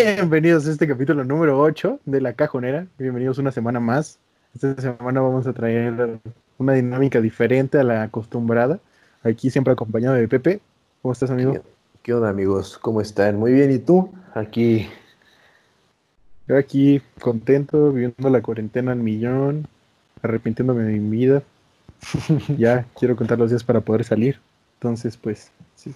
Bienvenidos a este capítulo número 8 de La Cajonera. Bienvenidos una semana más. Esta semana vamos a traer una dinámica diferente a la acostumbrada. Aquí siempre acompañado de Pepe. ¿Cómo estás, amigo? ¿Qué, qué onda, amigos? ¿Cómo están? Muy bien, ¿y tú? Aquí. Yo aquí contento, viviendo la cuarentena al millón, arrepintiéndome de mi vida. ya quiero contar los días para poder salir. Entonces, pues, sí.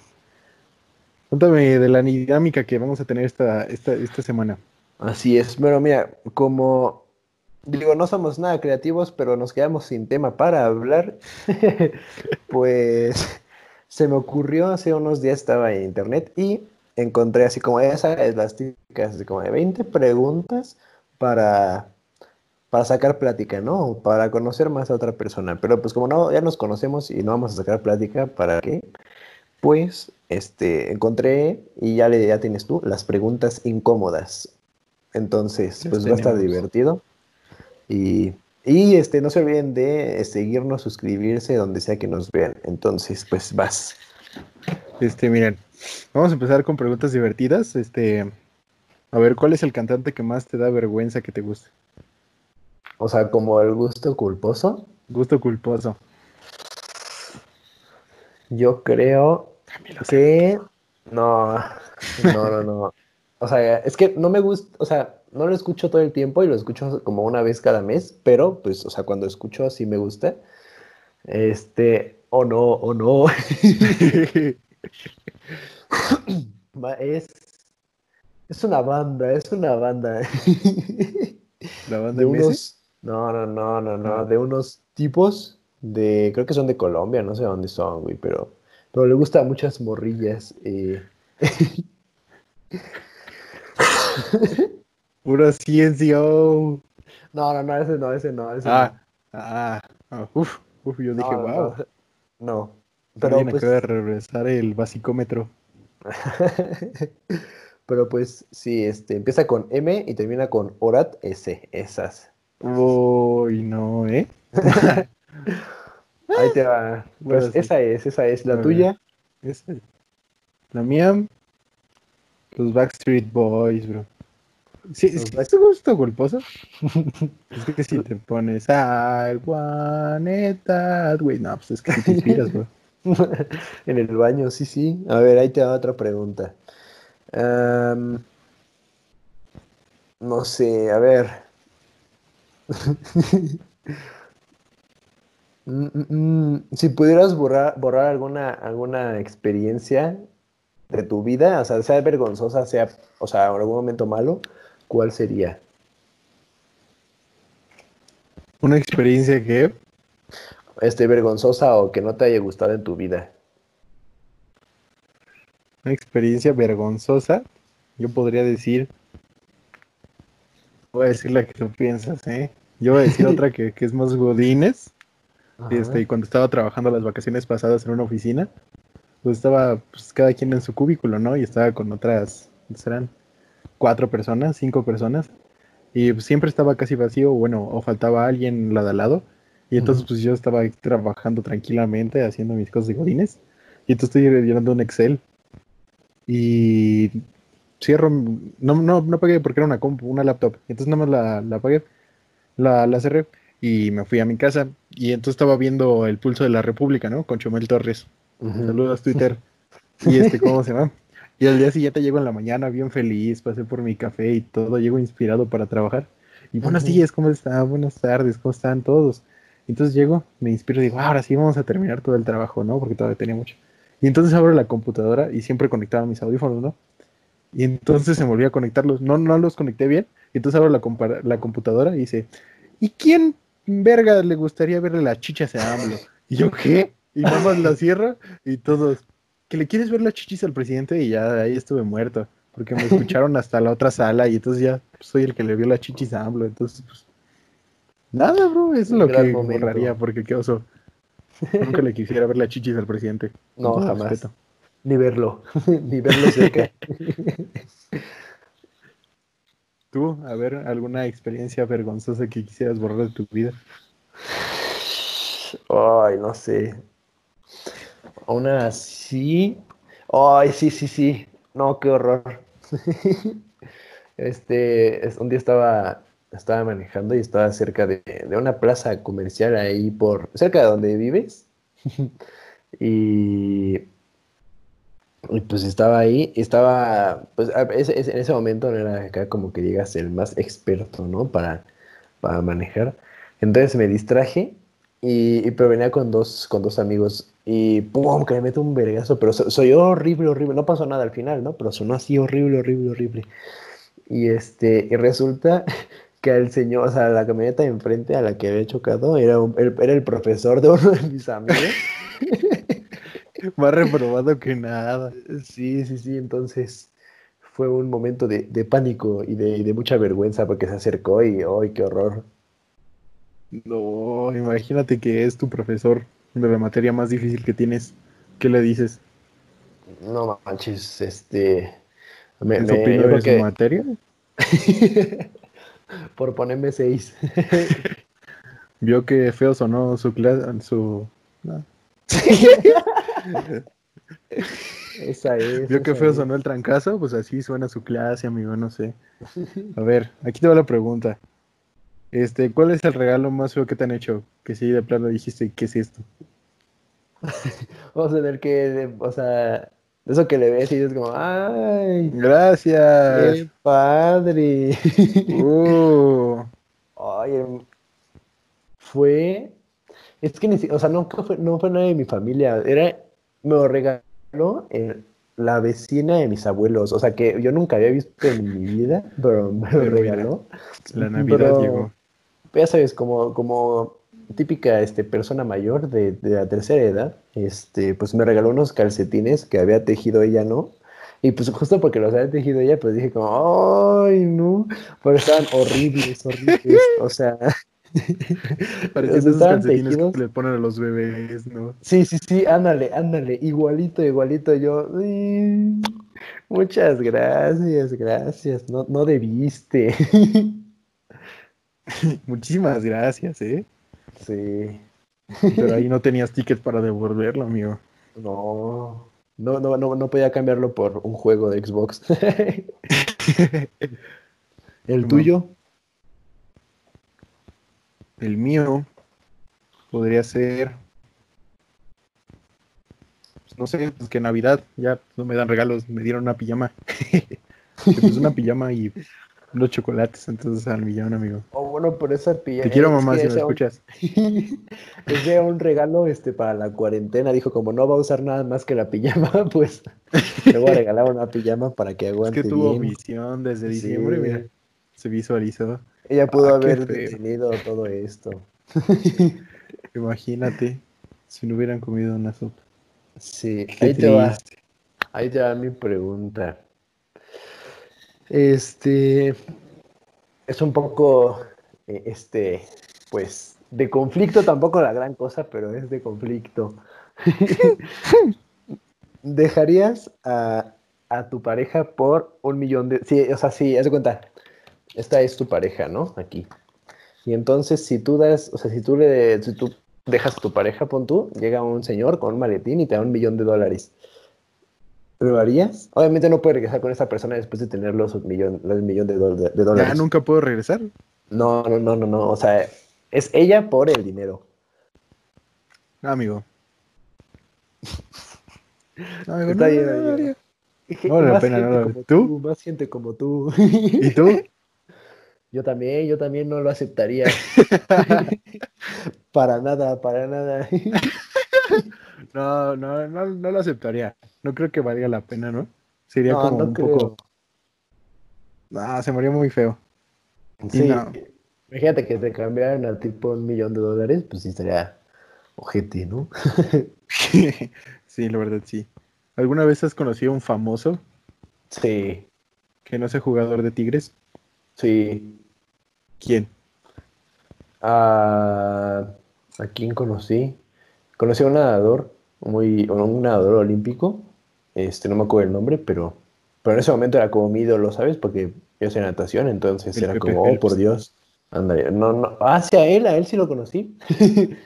Cuéntame de la dinámica que vamos a tener esta, esta, esta semana. Así es, pero mira, como digo, no somos nada creativos, pero nos quedamos sin tema para hablar, pues se me ocurrió hace unos días estaba en internet y encontré así como esas las típicas así como de 20 preguntas para para sacar plática, ¿no? Para conocer más a otra persona. Pero pues como no, ya nos conocemos y no vamos a sacar plática, ¿para qué? Pues este, encontré y ya, le, ya tienes tú las preguntas incómodas. Entonces, pues va a estar divertido. Y, y, este, no se olviden de seguirnos, suscribirse donde sea que nos vean. Entonces, pues vas. Este, miren, vamos a empezar con preguntas divertidas. Este, a ver, ¿cuál es el cantante que más te da vergüenza que te guste? O sea, como el gusto culposo. Gusto culposo. Yo creo que no, no, no, no. O sea, es que no me gusta, o sea, no lo escucho todo el tiempo y lo escucho como una vez cada mes, pero pues, o sea, cuando escucho sí me gusta. Este, o no, o no. es, es una banda, es una banda. ¿La banda de unos, no, no, no, no, no, de unos tipos de, creo que son de Colombia, no sé dónde son, güey, pero, pero le gustan muchas morrillas. Eh. Pura ciencia. No, no, no, ese no, ese no, ese ah, no. Ah, ah, uf, uf, yo dije, No, wow. No. Pero pero pues, acaba de regresar el basicómetro. pero pues sí, este, empieza con M y termina con Orat S, esas. Uy, no, ¿eh? Ahí te va. Pues Bueno, sí. esa es, esa es la tuya. Esa. La mía, los Backstreet Boys, bro. Sí, es que es tu gusto culposo. es que si te pones I want it that way, no, pues es que te inspiras, bro. en el baño, sí, sí. A ver, ahí te va otra pregunta. No sé, a ver. Mm, mm, mm, Si pudieras borrar, borrar alguna, alguna experiencia de tu vida, o sea, sea vergonzosa, sea, o sea, en algún momento malo, ¿cuál sería? Una experiencia que Este, vergonzosa o que no te haya gustado en tu vida. Una experiencia vergonzosa, yo podría decir. Voy a decir la que tú piensas, ¿eh? Yo voy a decir otra que, que es más godines. Este, y cuando estaba trabajando las vacaciones pasadas en una oficina, pues estaba pues, cada quien en su cúbiculo, ¿no? Y estaba con otras, serán cuatro personas, cinco personas. Y pues, siempre estaba casi vacío, bueno, o faltaba alguien la de al lado. Y entonces Ujú. pues yo estaba trabajando tranquilamente, haciendo mis cosas de godines. Y entonces estoy llenando un Excel. Y cierro, no, no, no pagué porque era una compu, una laptop. Entonces nada más la, la apagué, la, la cerré y me fui a mi casa. Y entonces estaba viendo el pulso de la República, ¿no? Con Chumel Torres. Saludos Twitter. Y este, ¿cómo se llama? Y al día siguiente llego en la mañana bien feliz, pasé por mi café y todo, llego inspirado para trabajar. Y buenos días, ¿cómo están? Buenas tardes, ¿cómo están todos? Entonces llego, me inspiro y digo, "Ah, ahora sí vamos a terminar todo el trabajo, ¿no? Porque todavía tenía mucho. Y entonces abro la computadora y siempre conectaba mis audífonos, ¿no? Y entonces se me olvidó a conectarlos. No, no los conecté bien. Y entonces abro la, la computadora y dice, ¿y quién verga le gustaría verle la chichas a AMLO? Y yo, ¿qué? Y nada más la cierro y todos, ¿que le quieres ver las chichis al presidente? Y ya ahí estuve muerto. Porque me escucharon hasta la otra sala y entonces ya soy el que le vio las chichis a AMLO. Entonces, pues, nada, bro, eso es lo que momento. borraría porque qué oso. Nunca le quisiera ver las chichis al presidente. No, jamás. respeto. Ni verlo, ni verlo cerca. Tú, a ver, alguna experiencia vergonzosa que quisieras borrar de tu vida. Ay, no sé. Una así. Ay, sí, sí, sí. No, qué horror. Este, un día estaba, estaba manejando y estaba cerca de, de una plaza comercial ahí por, cerca de donde vives. y, y pues estaba ahí, estaba, pues en ese momento no era acá como que digas el más experto, ¿no? Para, para manejar. Entonces me distraje y, pero venía con dos, con dos amigos y ¡pum! que me meto un vergazo, pero soy horrible, horrible. No pasó nada al final, ¿no? Pero sonó así horrible, horrible, horrible. Y este, y resulta que el señor, o sea, la camioneta de enfrente a la que había chocado era, era el profesor de uno de mis amigos. Más reprobado que nada. Sí, sí, sí. Entonces fue un momento de, pánico y de, mucha vergüenza porque se acercó y ¡ay, qué horror! No, imagínate que es tu profesor de la materia más difícil que tienes. ¿Qué le dices? No manches, este. Me, ¿En su materia? Por ponerme seis. Vio que feo sonó su clase, su. Esa es. Vio que feo sonó el trancazo, pues así suena su clase, amigo, no sé. A ver, aquí te va la pregunta. Este, ¿cuál es el regalo más feo que te han hecho? Que si de plano dijiste, ¿qué es esto? o sea, del que, o sea, eso que le ves y dices como, ¡ay! ¡Gracias! ¡Qué padre! Uh. Ay, em, fue. Es que, o sea, no fue, no fue nadie de mi familia. Era, me lo regaló la vecina de mis abuelos. O sea, que yo nunca había visto en mi vida, pero me lo regaló. La Navidad llegó ya sabes, como, como típica este, persona mayor de, la tercera edad, este, pues me regaló unos calcetines que había tejido ella, ¿no? Y pues justo porque los había tejido ella, pues dije como, ay, no, pero estaban horribles, horribles, o sea... Parecían esos calcetines que le ponen a los bebés, ¿no? Sí, sí, sí, ándale, ándale, igualito, igualito yo. muchas gracias, gracias, no, no debiste. Muchísimas gracias, ¿eh? Sí. Pero ahí no tenías tickets para devolverlo, amigo. No. No, no, no, no podía cambiarlo por un juego de Xbox. ¿El tuyo? El mío podría ser. Pues, no sé, pues que Navidad ya no me dan regalos, me dieron una pijama. pues una pijama y los chocolates entonces al millón, amigo. Oh, bueno, por esa pilla. Te quiero, mamá, si me escuchas. es de un regalo este, para la cuarentena. Dijo, como no va a usar nada más que la pijama, pues le voy a regalar una pijama para que aguante. Es que tuvo visión desde diciembre, mira. Se visualizó. Ella pudo ah, haber tenido todo esto. Imagínate si no hubieran comido una sopa. Sí, ahí te va. Ahí te va mi pregunta. Este es un poco, eh, este, pues, de conflicto, tampoco la gran cosa, pero es de conflicto. ¿Dejarías a, tu pareja por un millón de... Sí, o sea, sí, haz de cuenta, esta es tu pareja, ¿no? Aquí. Y entonces, si tú das, o sea, si tú le, si tú dejas a tu pareja, pon tú, llega un señor con un maletín y te da un millón de dólares. ¿Lo harías? Obviamente no puedes regresar con esa persona después de tener los millón, los millón de, dólares. ¿Ya nunca puedo regresar? No, no, no, no, no. O sea, es ella por el dinero. amigo. amigo, Está no, bien, no, no, la pena, no, ¿Tú? ¿Tú? Más gente como tú. ¿Y tú? Yo también, yo también no lo aceptaría. para nada, para nada. no, no, no, no lo aceptaría no creo que valga la pena, ¿no? Sería como un poco. Ah, se moría muy feo. Sí. Imagínate que te cambiaran al tipo un millón de dólares, pues sí sería ojete, ¿no? sí, la verdad sí. ¿Alguna vez has conocido a un famoso? Sí. ¿Que no sea jugador de Tigres? Sí. ¿Quién? ¿A quién conocí? Conocí a un nadador, muy, un nadador olímpico, este, no me acuerdo el nombre, pero, pero en ese momento era como mi ídolo, ¿sabes? Porque yo hacía natación, entonces era como, oh, por Dios. Ándale, no, no, hacia ah, él, a él sí lo conocí.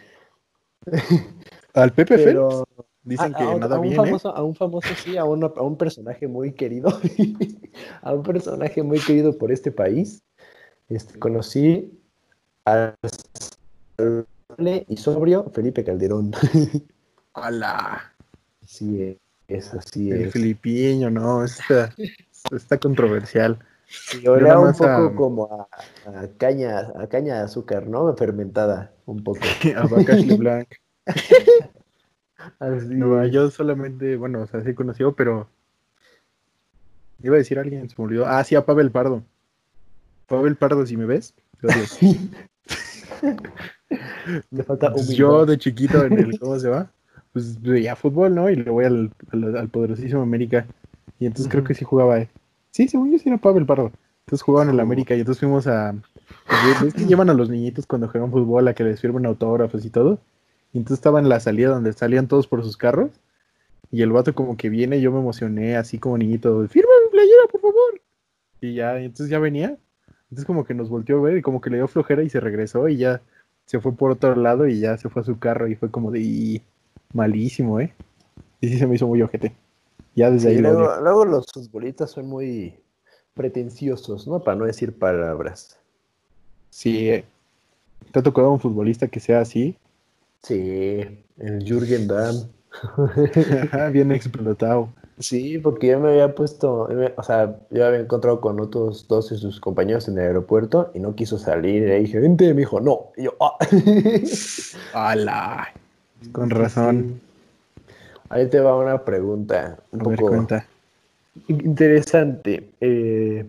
Al Pepe pero... Dicen que nada a un bien, famoso, A un famoso, sí, a, a un personaje muy querido. a un personaje muy querido por este país. Este, conocí al y sobrio Felipe Calderón. ¡Hala! Sí, es así. El es. filipiño, no, está, está controversial. Y olía un poco a- como a, a caña, a caña de azúcar, ¿no? Fermentada, un poco. Abacaxi Blanc. Así No, yo solamente, bueno, o sea, sí conoció, pero iba a decir a alguien, se me olvidó. Ah, sí, a Pavel Pardo. Pavel Pardo, si me ves, odio. Le falta Pues yo de chiquito en el, ¿cómo se va? Pues veía fútbol, ¿no? Y le voy al, al, al poderosísimo América. Y entonces creo que sí jugaba. eh. Sí, según yo sí era Pavel Pardo. Entonces jugaban en el América y entonces fuimos a... ¿Ves que llevan a los niñitos cuando juegan fútbol a que les firmen autógrafos y todo? Y entonces estaba en la salida donde salían todos por sus carros. Y el vato como que viene, yo me emocioné así como niñito. ¡Firma mi playera, por favor! Y ya, y entonces ya venía. Entonces como que nos volteó a ver y como que le dio flojera y se regresó y ya se fue por otro lado y ya se fue a su carro y fue como de "Y, malísimo, ¿eh? Y sí se me hizo muy ojete. Ya desde Sí, ahí lo luego, luego los futbolistas son muy pretenciosos, ¿no? Para no decir palabras. Sí, eh, ¿te ha tocado un futbolista que sea así? Sí, el Jürgen Damm. Bien explotado. Sí, porque yo me había puesto, o sea, yo había encontrado con otros dos de sus compañeros en el aeropuerto y no quiso salir. Y le dije, vente, me dijo, no. Y yo, ah. ¡Hala! Con razón. Ahí te va una pregunta un A poco cuenta. interesante. Eh,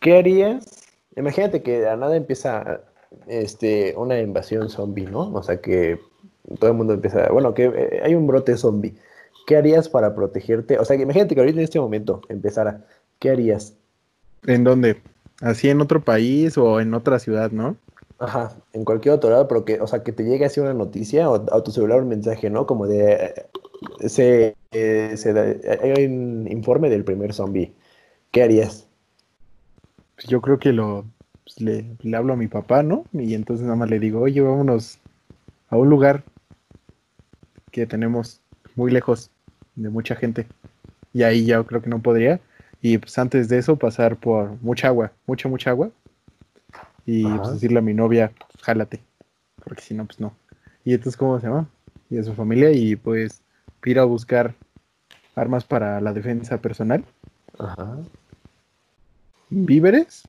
¿qué harías? Imagínate que de nada empieza este, una invasión zombie, ¿no? O sea, que todo el mundo empieza, bueno, que eh, hay un brote zombie. ¿Qué harías para protegerte? O sea, que imagínate que ahorita en este momento empezara. ¿Qué harías? ¿En dónde? ¿Así en otro país o en otra ciudad, no? Ajá, en cualquier otro lado, pero que, o sea, que te llegue así una noticia o a tu celular un mensaje, ¿no? Como de, eh, se, eh, se da- hay un informe del primer zombie. ¿Qué harías? Pues yo creo que lo pues, le, le hablo a mi papá, ¿no? Y entonces nada más le digo, oye, vámonos a un lugar que tenemos muy lejos de mucha gente. Y ahí ya creo que no podría. Y pues antes de eso pasar por mucha agua, mucha, mucha agua. Y Ajá. pues, decirle a mi novia, pues, jálate. Porque si no, pues no. Y entonces, ¿cómo se llama? Y a su familia y pues ir a buscar armas para la defensa personal Ajá. víveres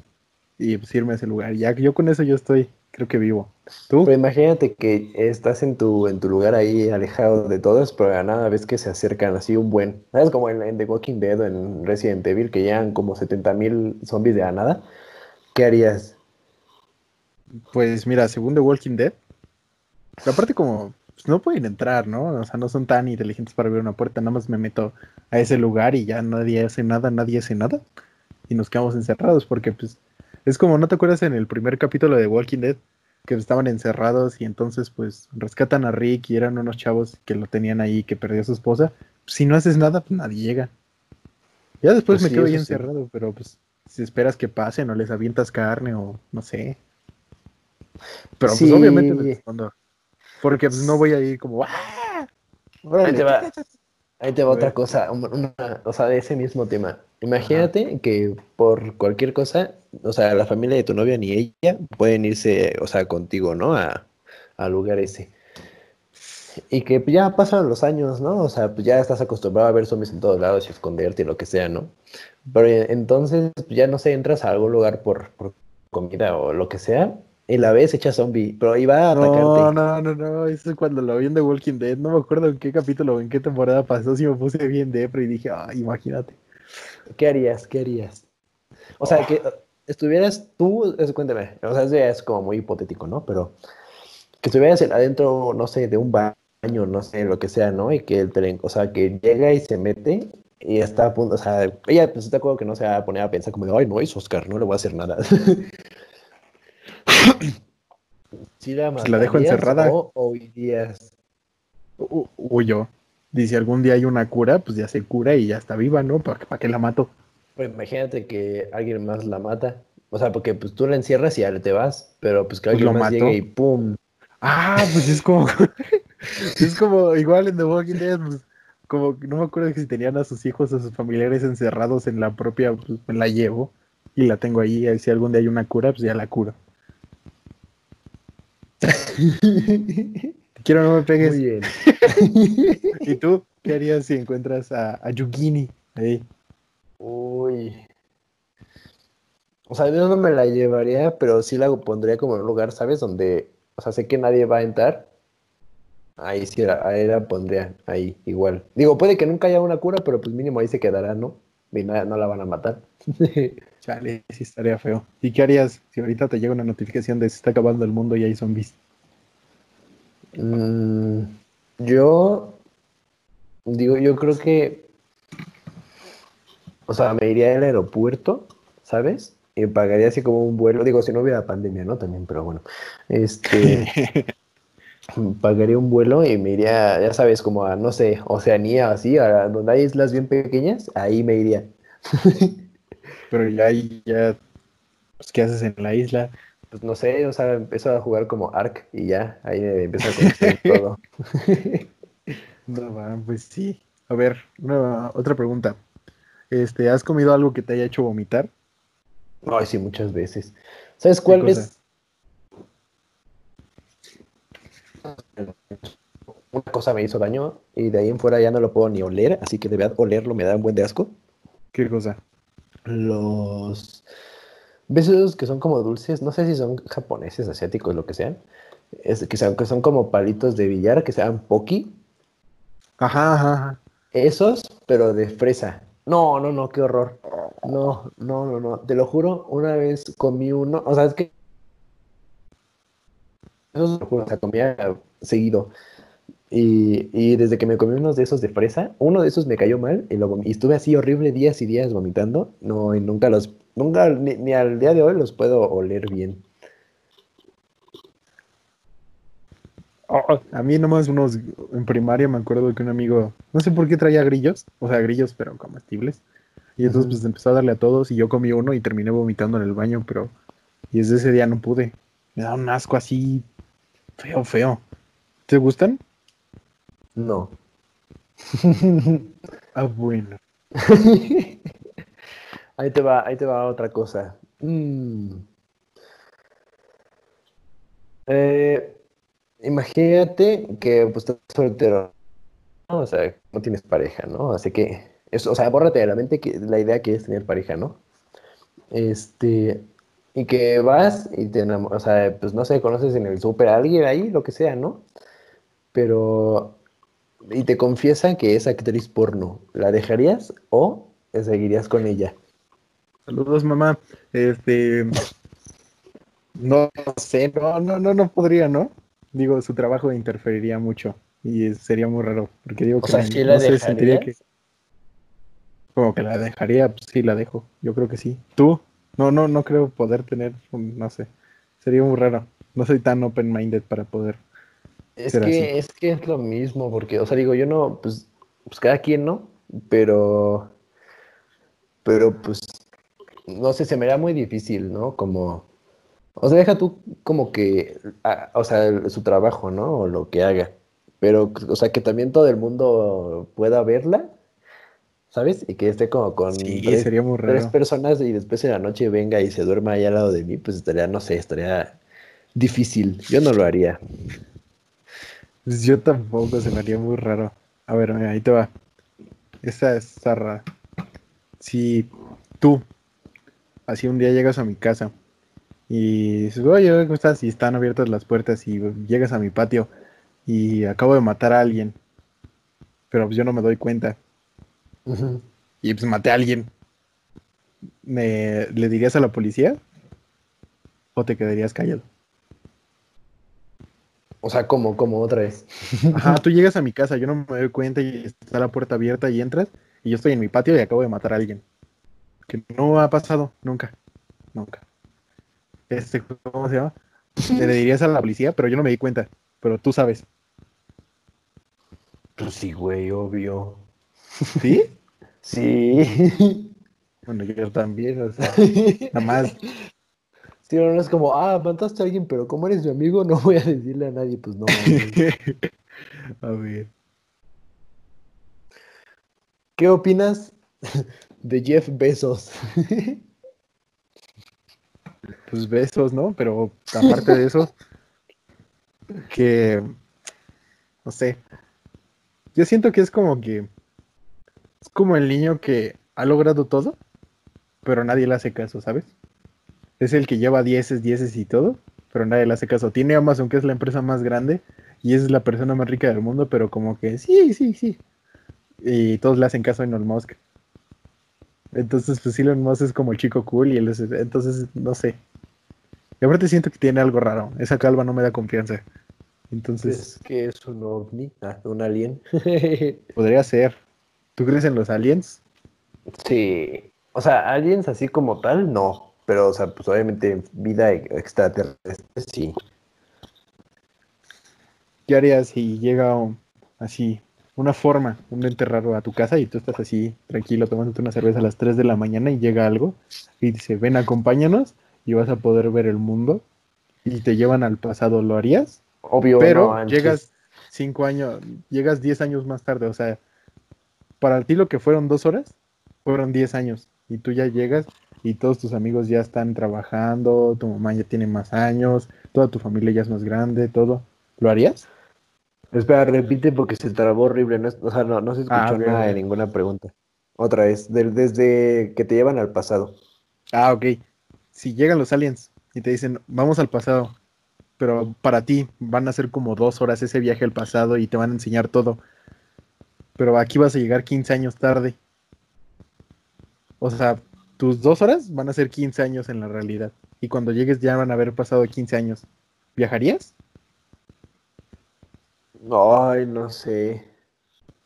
y pues irme a ese lugar. Ya que yo con eso yo estoy, creo que vivo. ¿Tú? Pero imagínate que estás en tu, en tu lugar ahí alejado de todos, pero la nada ves que se acercan así un buen. ¿Sabes? Como en, en The Walking Dead o en Resident Evil, que llegan como 70 mil zombies de la nada. ¿Qué harías? Pues mira, según The Walking Dead, aparte como pues, no pueden entrar, ¿no? O sea, no son tan inteligentes para abrir una puerta, nada más me meto a ese lugar y ya nadie hace nada, nadie hace nada y nos quedamos encerrados porque pues es como, ¿no te acuerdas en el primer capítulo de Walking Dead? Que estaban encerrados y entonces pues rescatan a Rick y eran unos chavos que lo tenían ahí, que perdió a su esposa. Si no haces nada, pues nadie llega. Ya después Pues me sí, quedo ahí sí. encerrado, pero pues si esperas que pasen o les avientas carne o no sé. Pero Sí. pues obviamente me respondo. Porque pues no voy a ir como ¡ah! Ahí te va, ahí te va otra ver. cosa, un- una- o sea, de ese mismo tema. Imagínate que por cualquier cosa, o sea, la familia de tu novia ni ella pueden irse, o sea, contigo, ¿no? A, lugar ese. Y que pues, ya pasan los años, ¿no? O sea, pues ya estás acostumbrado a ver zombies en todos lados y esconderte y lo que sea, ¿no? Pero eh, entonces pues, ya no sé, entras a algún lugar por, por comida o lo que sea y la ves hecha zombie, pero iba a atacarte. No, no, no, no, eso es cuando lo vi en The Walking Dead, no me acuerdo en qué capítulo o en qué temporada pasó, si me puse bien depre y dije, ah, imagínate. ¿Qué harías? ¿Qué harías? O sea, que estuvieras tú, es- cuéntame, o sea, eso ya es como muy hipotético, ¿no? Pero que estuvieras en- adentro, no sé, de un baño, no sé, lo que sea, ¿no? Y que el tren, o sea, que llega y se mete y está a punto, o sea, ella, pues, te acuerdo que no se va a poner a pensar como de, ay, no, es Oscar, no le voy a hacer nada. ¿Sí la Pues la dejo encerrada. O, o irías? U- Huyó. Dice, algún día hay una cura, pues ya se cura y ya está viva, ¿no? ¿Para, para qué la mato? Pues imagínate que alguien más la mata. O sea, porque pues tú la encierras y ya te vas, pero pues que Pues alguien lo más llegue y ¡pum! Ah, pues es como, es como igual en The Walking Dead, pues, como no me acuerdo si tenían a sus hijos, a sus familiares encerrados en la propia, pues me la llevo y la tengo ahí. y Si algún día hay una cura, pues ya la curo. Te quiero, no me pegues. Muy bien. ¿Y tú qué harías si encuentras a, a Yugini ahí? Uy. O sea, yo no me la llevaría, pero sí la pondría como en un lugar, ¿sabes? Donde, o sea, sé que nadie va a entrar. Ahí sí, la- ahí la pondría, ahí, igual. Digo, puede que nunca haya una cura, pero pues mínimo ahí se quedará, ¿no? Y no, no la van a matar. Chale, sí estaría feo. ¿Y qué harías si ahorita te llega una notificación de se está acabando el mundo y hay zombies? Mm, yo digo, yo creo que, o sea, me iría al aeropuerto, ¿sabes? Y pagaría así como un vuelo, digo, si no hubiera pandemia, ¿no? También, pero bueno, este, pagaría un vuelo y me iría, ya sabes, como a, no sé, Oceanía, así, a donde hay islas bien pequeñas, ahí me iría. Pero ya ahí, ya, pues, ¿qué haces en la isla? Pues no sé, o sea, empiezo a jugar como Ark y ya, ahí me empiezo a conocer todo. No, pues sí. A ver, una, otra pregunta. Este, ¿has comido algo que te haya hecho vomitar? Ay, sí, muchas veces. ¿Sabes cuál es? Una cosa me hizo daño y de ahí en fuera ya no lo puedo ni oler, así que de verdad olerlo me da un buen de asco. ¿Qué cosa? Los besos que son como dulces, no sé si son japoneses, asiáticos, lo que sean, es, que, sean, que son como palitos de billar, que sean poki, Ajá, ajá, ajá. esos, pero de fresa. No, no, no, qué horror. No, no, no, no, te lo juro, una vez comí uno, o sea, es que eso lo juro, o sea, comía seguido. Y, y desde que me comí unos de esos de fresa, uno de esos me cayó mal y, lo y estuve así horrible días y días vomitando. No, y nunca los, nunca, ni, ni al día de hoy los puedo oler bien. A mí nomás unos, en primaria me acuerdo que un amigo, no sé por qué traía grillos, o sea, grillos pero comestibles. Y entonces pues empezó a darle a todos y yo comí uno y terminé vomitando en el baño, pero y desde ese día no pude. Me da un asco así feo, feo. ¿Te gustan? No. Ah, bueno. Ahí te va, ahí te va otra cosa. Mm. Eh, imagínate que pues estás soltero, ¿no? O sea, no tienes pareja, ¿no? Así que, eso, o sea, bórrate de la mente que la idea que es tener pareja, ¿no? Este, y que vas y te enamoras, o sea, pues no sé, conoces en el súper a alguien ahí, lo que sea, ¿no? Pero, y te confiesan que es actriz porno, ¿la dejarías o seguirías con ella? Saludos, mamá. Este. No sé, no, no, no, no podría, ¿no? Digo, su trabajo interferiría mucho y sería muy raro, porque digo O que sea, me- ¿sí la no sé, sentiría que como que la dejaría, pues sí la dejo. Yo creo que sí. ¿Tú? No, no, no creo poder tener, un- no sé. Sería muy raro. No soy tan open-minded para poder. Es que, es que es lo mismo, porque, o sea, digo, yo no, pues, pues cada quien, ¿no? Pero, pero, pues, no sé, se me da muy difícil, ¿no? Como, o sea, deja tú como que, ah, o sea, su trabajo, ¿no? O lo que haga. Pero, o sea, que también todo el mundo pueda verla, ¿sabes? Y que esté como con Sí, tres, sería muy tres personas y después en la noche venga y se duerma ahí al lado de mí, pues estaría, no sé, estaría difícil. Yo no lo haría. Pues yo tampoco, se me haría muy raro. A ver, mira, ahí te va. Esta es rara. Si tú, así un día llegas a mi casa y dices, oye, ¿cómo estás? Y están abiertas las puertas y llegas a mi patio y acabo de matar a alguien, pero pues yo no me doy cuenta y pues maté a alguien. ¿Me, ¿Le dirías a la policía? ¿O te quedarías callado? O sea, como, como otra vez. Ajá, tú llegas a mi casa, yo no me doy cuenta y está la puerta abierta y entras y yo estoy en mi patio y acabo de matar a alguien. Que no ha pasado, nunca, nunca. Este, ¿cómo se llama? Le dirías a la policía, pero yo no me di cuenta, pero tú sabes. Pues sí, güey, obvio. ¿Sí? Sí. Bueno, yo también, o sea, nada más. Sí, no, es como, ah, mataste a alguien, pero como eres mi amigo, no voy a decirle a nadie, pues no. A ver. ¿Qué opinas de Jeff Bezos? Pues besos, ¿no? Pero aparte de eso, que, no sé, yo siento que es como que, es como el niño que ha logrado todo, pero nadie le hace caso, ¿sabes? Es el que lleva dieces, dieces y todo, pero nadie le hace caso. Tiene Amazon, que es la empresa más grande, y es la persona más rica del mundo, pero como que sí, sí, sí. Y todos le hacen caso a Elon Musk. Entonces, pues Elon Musk es como el chico cool y él es, entonces, no sé. Y aparte siento que tiene algo raro. Esa calva no me da confianza. Entonces, Es que es un ovni, ah, un alien. podría ser. ¿Tú crees en los aliens? sí. O sea, aliens así como tal, no. Pero, o sea, pues obviamente vida extraterrestre, sí. ¿Qué harías si llega así una forma, un ente raro a tu casa y tú estás así tranquilo tomándote una cerveza a las 3 de la mañana y llega algo y dice, ven, acompáñanos y vas a poder ver el mundo y te llevan al pasado, ¿lo harías? Obvio, Pero no llegas cinco años, llegas 10 años más tarde, o sea, para ti lo que fueron dos horas, fueron 10 años y tú ya llegas y todos tus amigos ya están trabajando, tu mamá ya tiene más años, toda tu familia ya es más grande, todo. ¿Lo harías? Espera, repite porque se trabó horrible. No, es- o sea, no, no se escuchó Ah, ok, nada de ninguna pregunta. Otra vez, desde que te llevan al pasado. Ah, ok. Si llegan los aliens y te dicen, vamos al pasado, pero para ti van a ser como dos horas ese viaje al pasado y te van a enseñar todo. Pero aquí vas a llegar 15 años tarde. O sea, tus dos horas van a ser 15 años en la realidad. Y cuando llegues ya van a haber pasado 15 años. ¿Viajarías? Ay, no sé.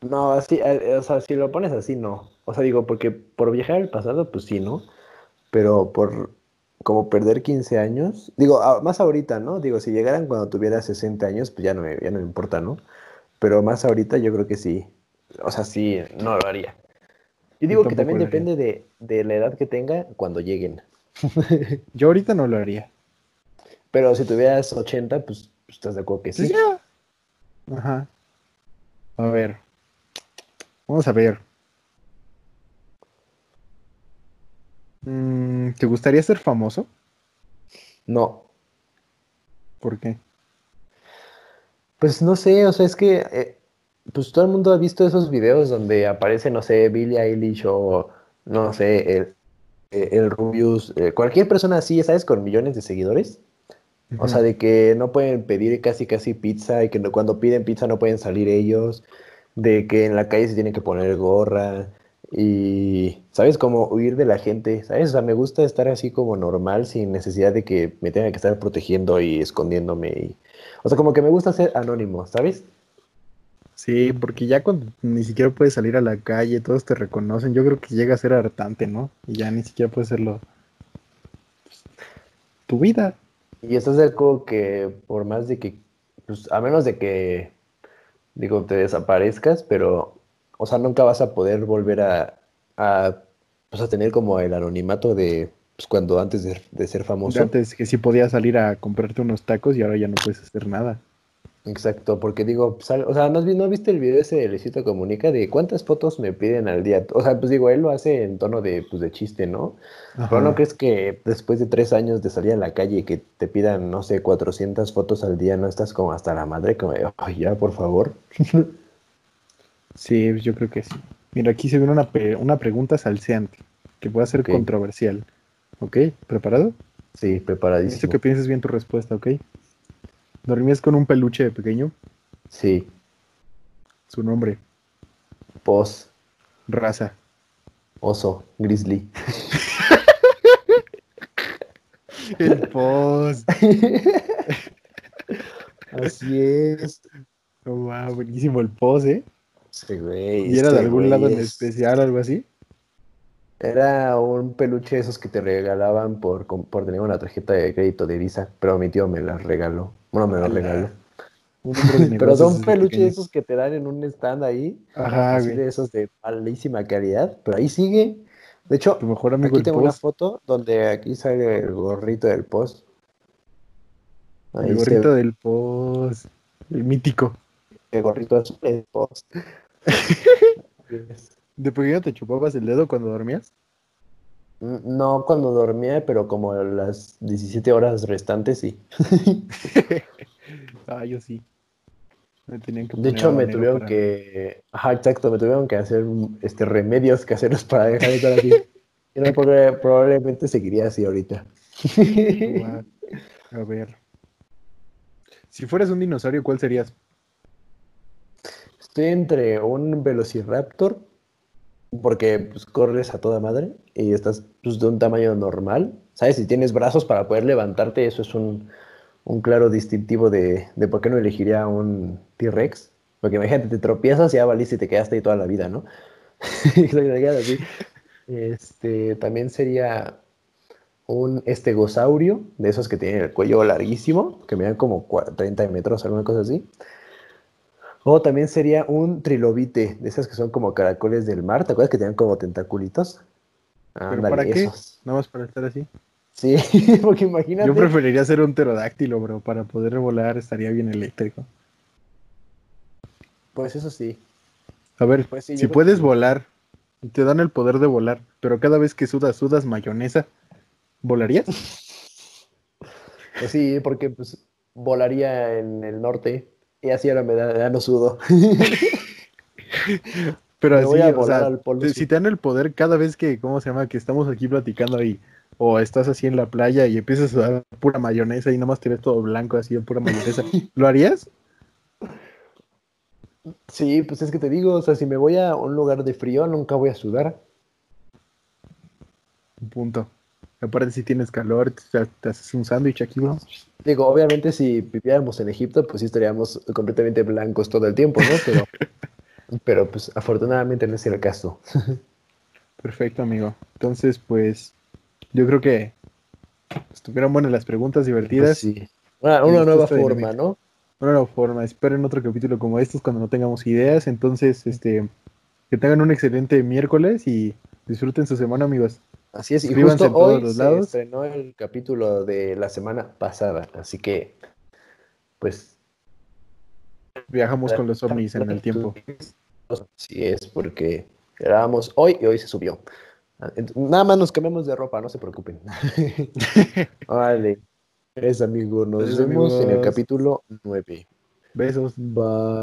No, así, eh, o sea, si lo pones así, no. O sea, digo, porque por viajar al pasado, pues sí, ¿no? Pero por como perder 15 años, digo, más ahorita, ¿no? Digo, si llegaran cuando tuviera 60 años, pues ya no me, ya no me importa, ¿no? Pero más ahorita yo creo que sí. O sea, sí, no lo haría. Yo digo que también depende de, de la edad que tenga cuando lleguen. Yo ahorita no lo haría. Pero si tuvieras 80, pues, pues, estás de acuerdo que Pues sí. ya. Ajá. A ver. Vamos a ver. Mm, ¿Te gustaría ser famoso? No, ¿Por qué? Pues no sé, o sea, es que eh, pues todo el mundo ha visto esos videos donde aparece, no sé, Billie Eilish o no sé, el, eh, el Rubius, eh, cualquier persona así, sabes, con millones de seguidores. O sea, de que no pueden pedir casi casi pizza y que no- cuando piden pizza no pueden salir ellos, de que en la calle se tienen que poner gorra y, ¿sabes? Como huir de la gente, ¿sabes? O sea, me gusta estar así como normal sin necesidad de que me tenga que estar protegiendo y escondiéndome. Y... O sea, como que me gusta ser anónimo, ¿sabes? Sí, porque ya cuando ni siquiera puedes salir a la calle, todos te reconocen, yo creo que llega a ser hartante, ¿no? Y ya ni siquiera puedes hacerlo. pues, tu vida. Y estás de acuerdo que por más de que, pues a menos de que, digo, te desaparezcas, pero, o sea, nunca vas a poder volver a, a, pues, a tener como el anonimato de, pues cuando antes de, de ser De famoso. Antes que sí podías salir a comprarte unos tacos y ahora ya no puedes hacer nada. Exacto, porque digo, sal- o sea, ¿no has, vi- no viste el video ese de Luisito Comunica de cuántas fotos me piden al día? O sea, pues digo, él lo hace en tono de, pues, de chiste, ¿no? Pero. ¿no crees que después de tres años de salir a la calle y que te pidan, no sé, 400 fotos al día, no estás como hasta la madre, como, "Ay, ya, por favor? Sí, yo creo que sí. Mira, aquí se viene una, pe- una pregunta salseante que puede ser controversial. ¿Ok? ¿Preparado? Sí, preparadísimo. que pienses bien tu respuesta, ¿ok? ¿Dormías con un peluche de pequeño? Sí, Su nombre, pos, raza. oso, grizzly. El post. Así es. Oh, wow, buenísimo el post, ¿eh? Sí, güey. ¿Y era de algún lado en es- especial algo así? Era un peluche esos que te regalaban por, por tener una tarjeta de crédito de Visa, pero mi tío me la regaló. Bueno, me lo Ala. regaló. Un hombre de Pero son peluches pequeño. esos que te dan en un stand ahí, Ajá, así de esos de malísima calidad, pero ahí sigue. De hecho, Tu mejor amigo aquí tengo una foto donde aquí sale el gorrito del post. Ahí El gorrito del post. El mítico. el gorrito azul del post. ¿De pequeño te chupabas el dedo cuando dormías? No cuando dormía, pero como las 17 horas restantes, sí. ah, yo sí. Me tenían que de hecho, me tuvieron que. Ajá, exacto, me tuvieron que hacer este, remedios caseros para dejar de estar así. y no, porque probablemente seguiría así ahorita. A ver. Si fueras un dinosaurio, ¿cuál serías? Estoy entre un velociraptor porque pues, corres a toda madre y estás pues, de un tamaño normal. ¿Sabes? Si tienes brazos para poder levantarte, eso es un, claro distintivo de, por qué no elegiría un T-Rex. Porque imagínate, te tropiezas y ya valiste y te quedaste ahí toda la vida, ¿no? este, también sería un estegosaurio, de esos que tienen el cuello larguísimo, que dan como 30 metros, alguna cosa así. O también sería un trilobite, de esas que son como caracoles del mar. ¿Te acuerdas que tenían como tentaculitos? ¿Pero para qué? Nada más para estar así. Sí, porque imagínate. Yo preferiría ser un pterodáctilo, bro. Para poder volar estaría bien eléctrico. Pues eso sí. A ver, pues si puedes volar te dan el poder de volar, pero cada vez que sudas, sudas mayonesa, ¿volarías? Pues sí, porque pues volaría en el norte y así ahora me da, no sudo. Pero así, o sea, si te dan el poder cada vez que, ¿cómo se llama? Que estamos aquí platicando ahí, o estás así en la playa y empiezas a dar pura mayonesa y nomás tienes todo blanco así de pura mayonesa, ¿lo harías? Sí, pues es que te digo, o sea, si me voy a un lugar de frío, nunca voy a sudar. Un punto. Aparte, si tienes calor, te, haces un sándwich aquí, ¿no? Digo, obviamente, si viviéramos en Egipto, pues sí estaríamos completamente blancos todo el tiempo, ¿no? Pero, pero pues afortunadamente no es el caso. Perfecto, amigo. Entonces, pues, yo creo que estuvieron buenas las preguntas, divertidas. Pues sí. Una, una nueva forma, ¿no? Una nueva forma. Esperen otro capítulo como estos cuando no tengamos ideas. Entonces, este, que tengan un excelente miércoles y disfruten su semana, amigos. Así es, y justo hoy se estrenó el capítulo de la semana pasada, así que, pues... Viajamos con los ovnis en el tiempo. Sí es, porque grabamos hoy y hoy se subió. Nada más nos cambiamos de ropa, no se preocupen. vale. Es amigo, nos vemos en el capítulo 9. Besos. Bye.